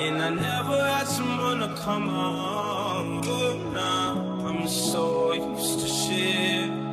And I never had someone to come home Good now, I'm so used to shit.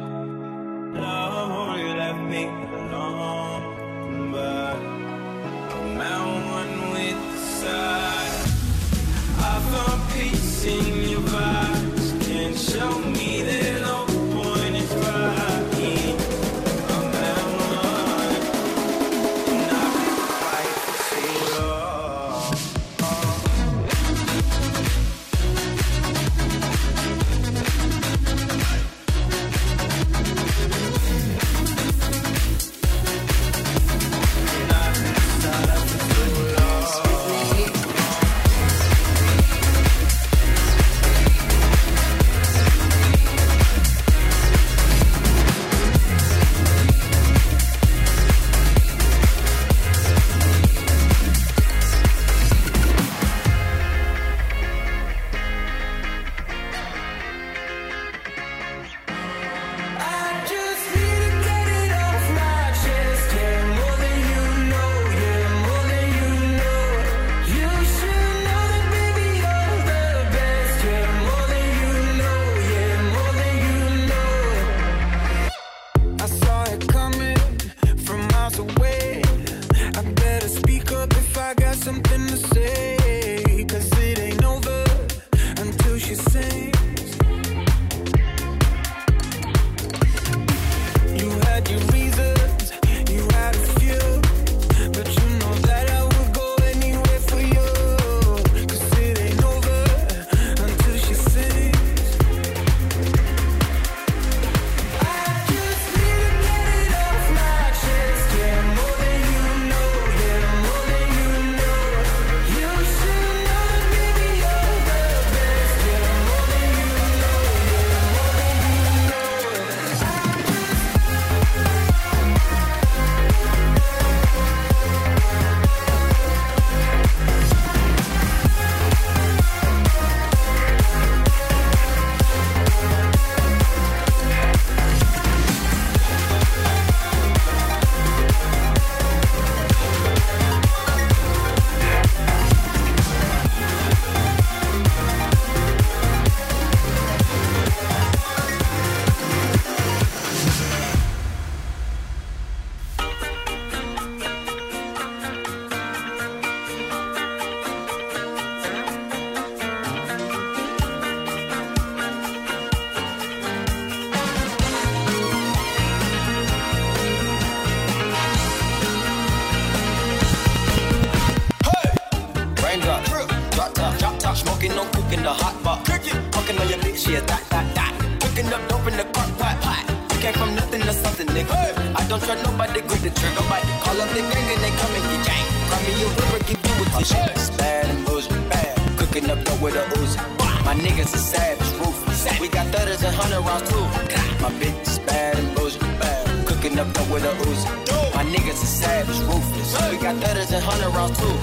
hundred rounds too.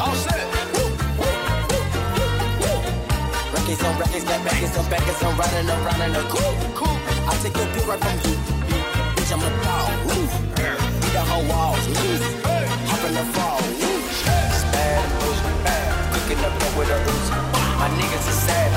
All set. On on I'm running around in a coupe. I take your beat right from you. Bitch, I'm a dog. Beat the whole walls. Hop in the fall. Hey. Bad, bad. Cooking up with a ooze. My niggas are sad.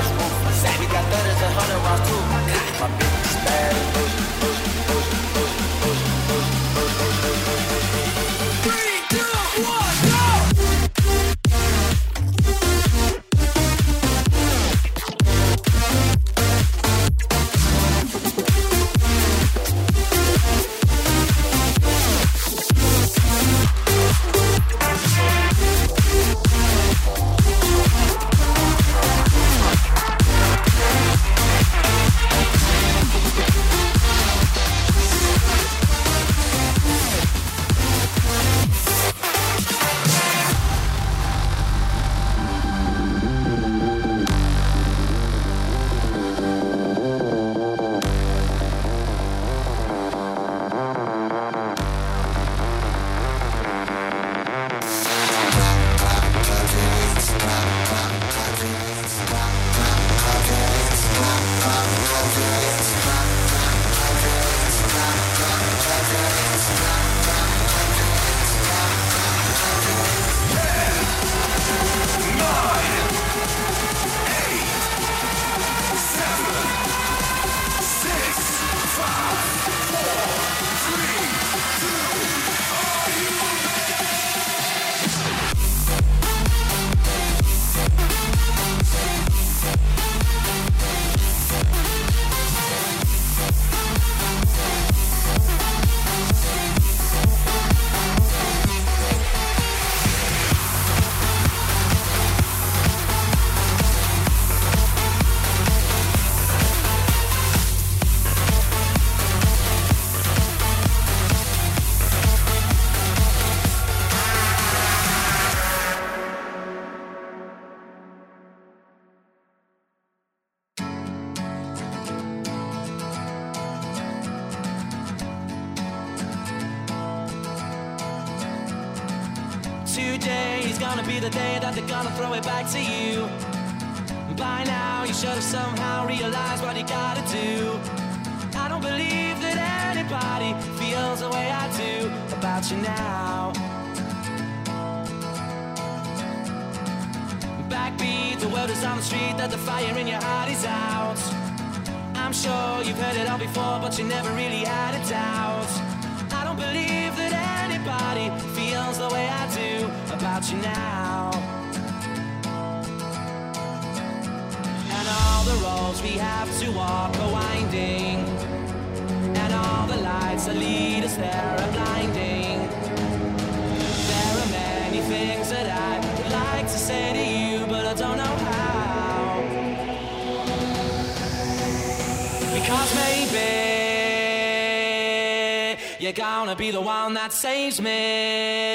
The roads we have to walk are winding. And all the lights that lead us there are blinding. There are many things that I would like to say to you, but I don't know how. Because maybe you're gonna be the one that saves me.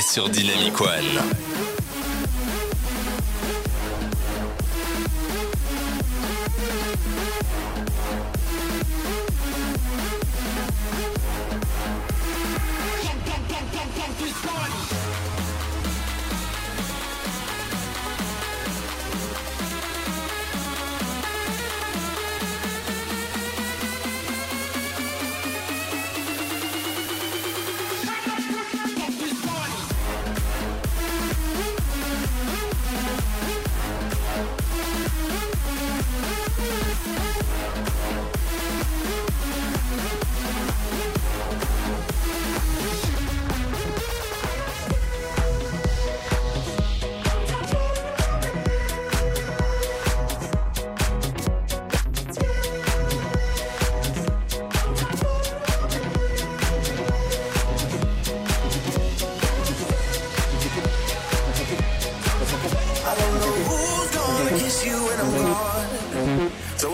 Sur Dynamic One.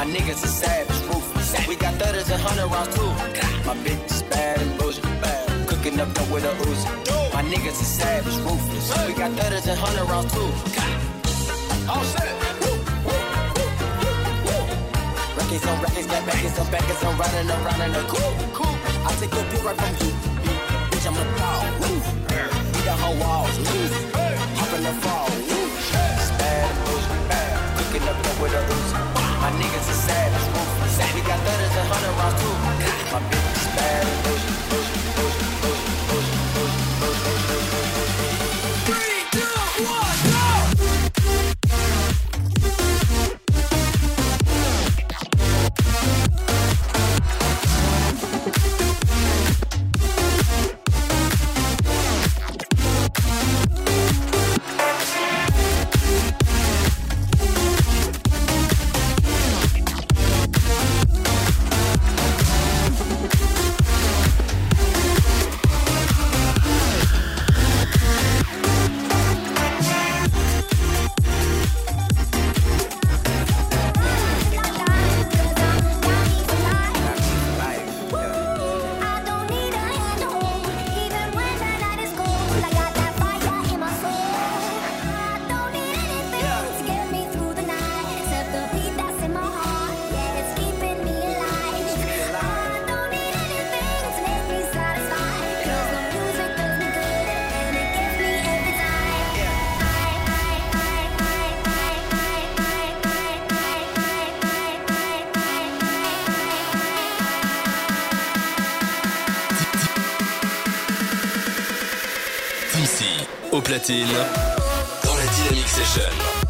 My niggas are savage, ruthless. We got thudders and hundred rounds too. My bitch is bad and bullshit, bad. Cooking up dope with a Uzi. My niggas are savage, ruthless. We got thudders and hundred rounds too. All set. Records on records, got records on records, I'm riding around in a cool. I take a beat right from you, bitch, I'm a dog, woo. Beat the whole walls, woo. Hop in the fall, woo. Bad, bullshit, bad. Cooking up dope with a Uzi. Niggas are savage. We got thudders and hundred rounds too. My bitch is bad, D'ici au platine, dans la Dynamic Session.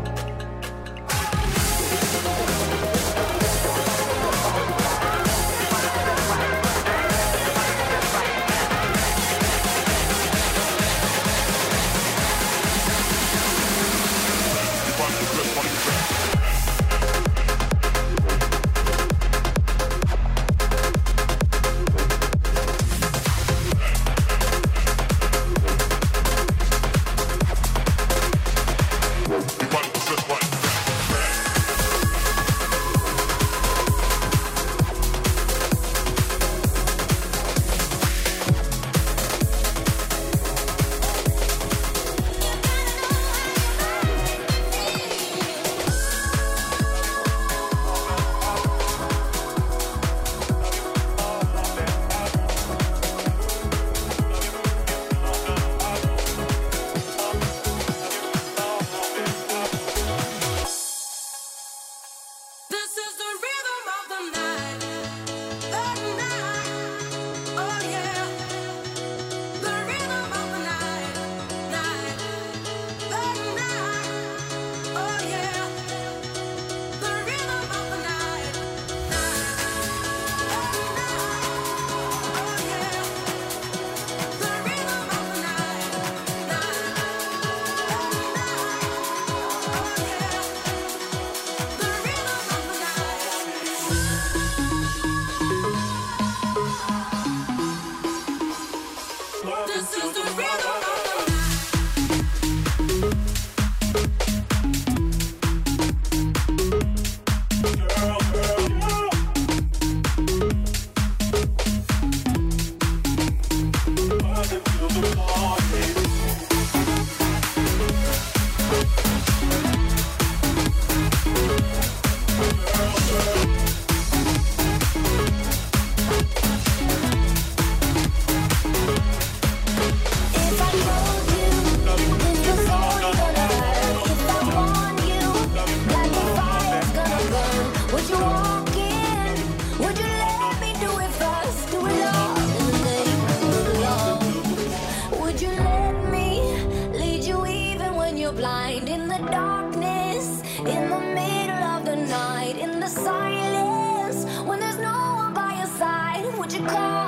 the silence when there's no one by your side? Would you call?